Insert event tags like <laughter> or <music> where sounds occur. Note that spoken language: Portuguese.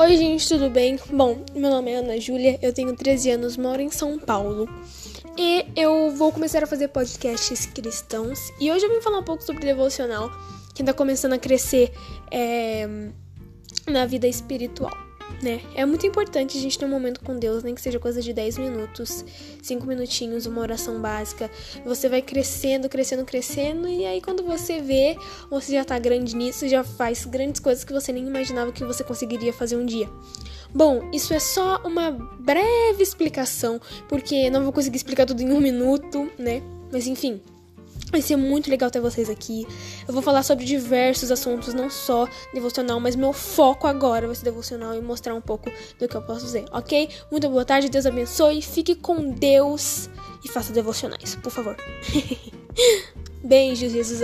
Oi, gente, tudo bem? Bom, meu nome é Ana Júlia, eu tenho 13 anos, moro em São Paulo. E eu vou começar a fazer podcasts cristãos. E hoje eu vim falar um pouco sobre devocional, que está começando a crescer é, na vida espiritual né? É muito importante a gente ter um momento com Deus, nem que seja coisa de 10 minutos, 5 minutinhos, uma oração básica. Você vai crescendo, crescendo, crescendo, e aí quando você vê, você já tá grande nisso, já faz grandes coisas que você nem imaginava que você conseguiria fazer um dia. Bom, isso é só uma breve explicação, porque não vou conseguir explicar tudo em um minuto, né? Mas enfim. Vai ser muito legal ter vocês aqui. Eu vou falar sobre diversos assuntos, não só devocional, mas meu foco agora vai ser devocional e mostrar um pouco do que eu posso fazer, ok? Muito boa tarde, Deus abençoe, fique com Deus e faça devocionais, por favor. <laughs> Beijos, Jesus.